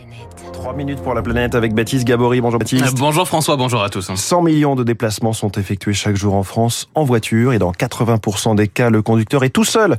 in it. Trois minutes pour la planète avec Baptiste Gabory. Bonjour Baptiste. Euh, bonjour François, bonjour à tous. 100 millions de déplacements sont effectués chaque jour en France en voiture et dans 80% des cas, le conducteur est tout seul.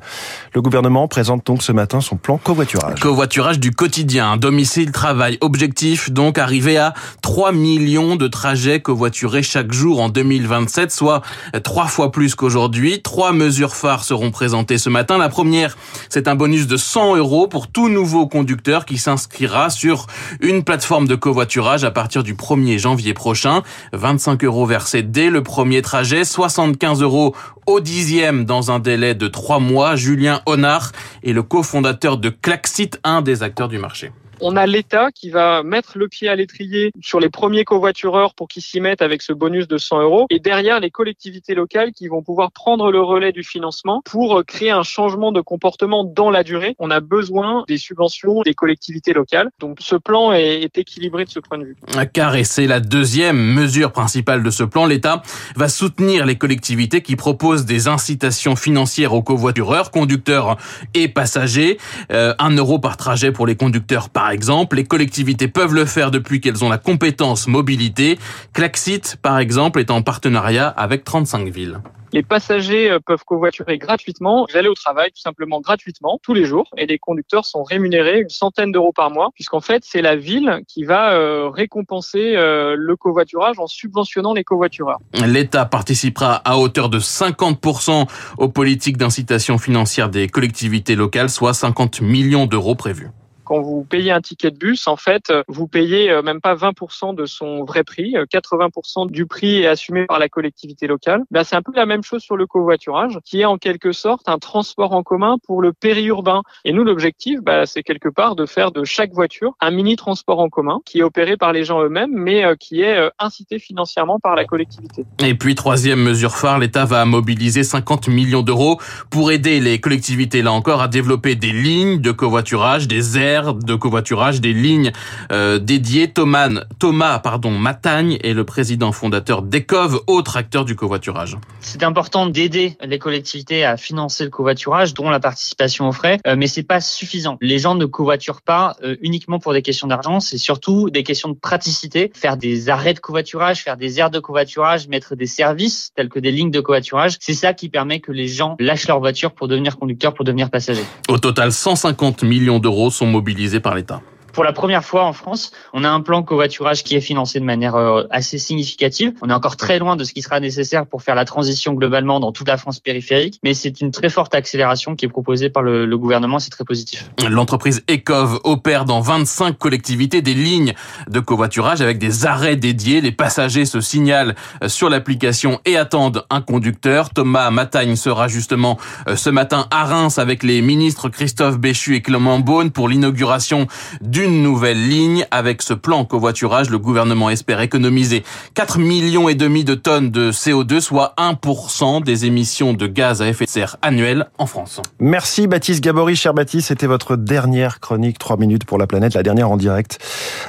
Le gouvernement présente donc ce matin son plan covoiturage. Covoiturage du quotidien, domicile, travail, objectif donc arriver à 3 millions de trajets covoiturés chaque jour en 2027, soit trois fois plus qu'aujourd'hui. Trois mesures phares seront présentées ce matin. La première, c'est un bonus de 100 euros pour tout nouveau conducteur qui s'inscrira sur une plateforme de covoiturage à partir du 1er janvier prochain. 25 euros versés dès le premier trajet, 75 euros au dixième dans un délai de trois mois. Julien Honard est le cofondateur de Klaxit, un des acteurs du marché on a l'État qui va mettre le pied à l'étrier sur les premiers covoitureurs pour qu'ils s'y mettent avec ce bonus de 100 euros. Et derrière, les collectivités locales qui vont pouvoir prendre le relais du financement pour créer un changement de comportement dans la durée. On a besoin des subventions des collectivités locales. Donc ce plan est, équilibré de ce point de vue. Car, et c'est la deuxième mesure principale de ce plan, l'État va soutenir les collectivités qui proposent des incitations financières aux covoitureurs, conducteurs et passagers. Euh, un euro par trajet pour les conducteurs par par exemple. Les collectivités peuvent le faire depuis qu'elles ont la compétence mobilité. Klaxit, par exemple, est en partenariat avec 35 villes. Les passagers euh, peuvent covoiturer gratuitement, aller au travail tout simplement gratuitement tous les jours et les conducteurs sont rémunérés une centaine d'euros par mois puisqu'en fait c'est la ville qui va euh, récompenser euh, le covoiturage en subventionnant les covoitureurs. L'État participera à hauteur de 50% aux politiques d'incitation financière des collectivités locales, soit 50 millions d'euros prévus quand vous payez un ticket de bus, en fait, vous payez euh, même pas 20% de son vrai prix, 80% euh, du prix est assumé par la collectivité locale. Ben, c'est un peu la même chose sur le covoiturage, qui est en quelque sorte un transport en commun pour le périurbain. Et nous, l'objectif, ben, c'est quelque part de faire de chaque voiture un mini transport en commun qui est opéré par les gens eux-mêmes, mais euh, qui est incité financièrement par la collectivité. Et puis, troisième mesure phare, l'État va mobiliser 50 millions d'euros pour aider les collectivités, là encore, à développer des lignes de covoiturage, des de covoiturage, des lignes euh, dédiées. Thomas, Thomas pardon, Matagne est le président fondateur d'Ecov, autre acteur du covoiturage. C'est important d'aider les collectivités à financer le covoiturage, dont la participation aux frais, euh, mais c'est pas suffisant. Les gens ne covoiturent pas euh, uniquement pour des questions d'argent, c'est surtout des questions de praticité. Faire des arrêts de covoiturage, faire des aires de covoiturage, mettre des services tels que des lignes de covoiturage, c'est ça qui permet que les gens lâchent leur voiture pour devenir conducteurs, pour devenir passagers. Au total, 150 millions d'euros sont mobilisés par l'État. Pour la première fois en France, on a un plan covoiturage qui est financé de manière euh, assez significative. On est encore très loin de ce qui sera nécessaire pour faire la transition globalement dans toute la France périphérique, mais c'est une très forte accélération qui est proposée par le, gouvernement, c'est très positif. L'entreprise Ecov opère dans 25 collectivités des lignes de covoiturage avec des arrêts dédiés. Les passagers se signalent sur l'application et attendent un conducteur. Thomas Matagne sera justement euh, ce matin à Reims avec les ministres Christophe Béchu et Clément Beaune pour l'inauguration du une nouvelle ligne. Avec ce plan covoiturage, le gouvernement espère économiser 4 millions et demi de tonnes de CO2, soit 1% des émissions de gaz à effet de serre annuelles en France. Merci Baptiste Gabory, cher Baptiste. C'était votre dernière chronique 3 minutes pour la planète, la dernière en direct.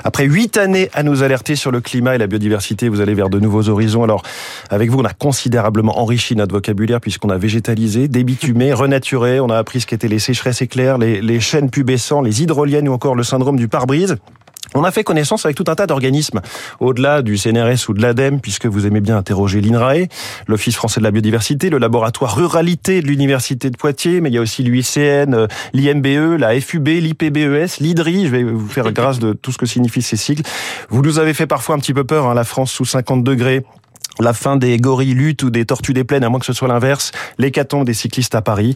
Après 8 années à nous alerter sur le climat et la biodiversité, vous allez vers de nouveaux horizons. Alors, avec vous, on a considérablement enrichi notre vocabulaire puisqu'on a végétalisé, débitumé, renaturé. On a appris ce qu'étaient les sécheresses éclairs, les, les chênes pubescents, les hydroliennes ou encore le syndrome du pare-brise. On a fait connaissance avec tout un tas d'organismes, au-delà du CNRS ou de l'ADEME, puisque vous aimez bien interroger l'INRAE, l'Office français de la biodiversité, le laboratoire ruralité de l'Université de Poitiers, mais il y a aussi l'UICN, euh, l'IMBE, la FUB, l'IPBES, l'IDRI, je vais vous faire grâce de tout ce que signifient ces sigles. Vous nous avez fait parfois un petit peu peur, hein, la France sous 50 degrés, la fin des gorilles luttes ou des tortues des plaines, à moins que ce soit l'inverse, l'hécatombe des cyclistes à Paris.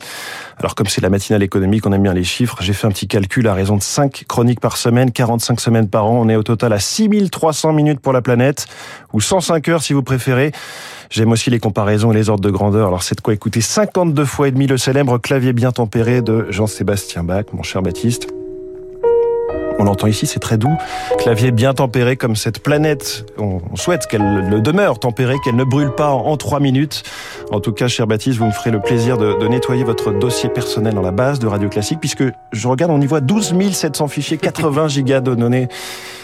Alors comme c'est la matinale économique, on aime bien les chiffres, j'ai fait un petit calcul à raison de 5 chroniques par semaine, 45 semaines par an, on est au total à 6300 minutes pour la planète, ou 105 heures si vous préférez. J'aime aussi les comparaisons et les ordres de grandeur. Alors c'est de quoi écouter 52 fois et demi le célèbre clavier bien tempéré de Jean-Sébastien Bach, mon cher Baptiste. On l'entend ici, c'est très doux. Clavier bien tempéré comme cette planète. On souhaite qu'elle le demeure tempérée, qu'elle ne brûle pas en trois minutes. En tout cas, cher Baptiste, vous me ferez le plaisir de, de, nettoyer votre dossier personnel dans la base de Radio Classique, puisque je regarde, on y voit 12 700 fichiers, 80 gigas de données.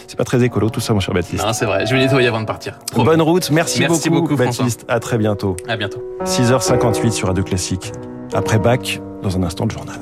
C'est pas très écolo tout ça, mon cher Baptiste. Non, c'est vrai. Je vais nettoyer avant de partir. Bonne route. Merci, Merci beaucoup, Baptiste. À très bientôt. À bientôt. 6h58 sur Radio Classique. Après bac, dans un instant, le journal.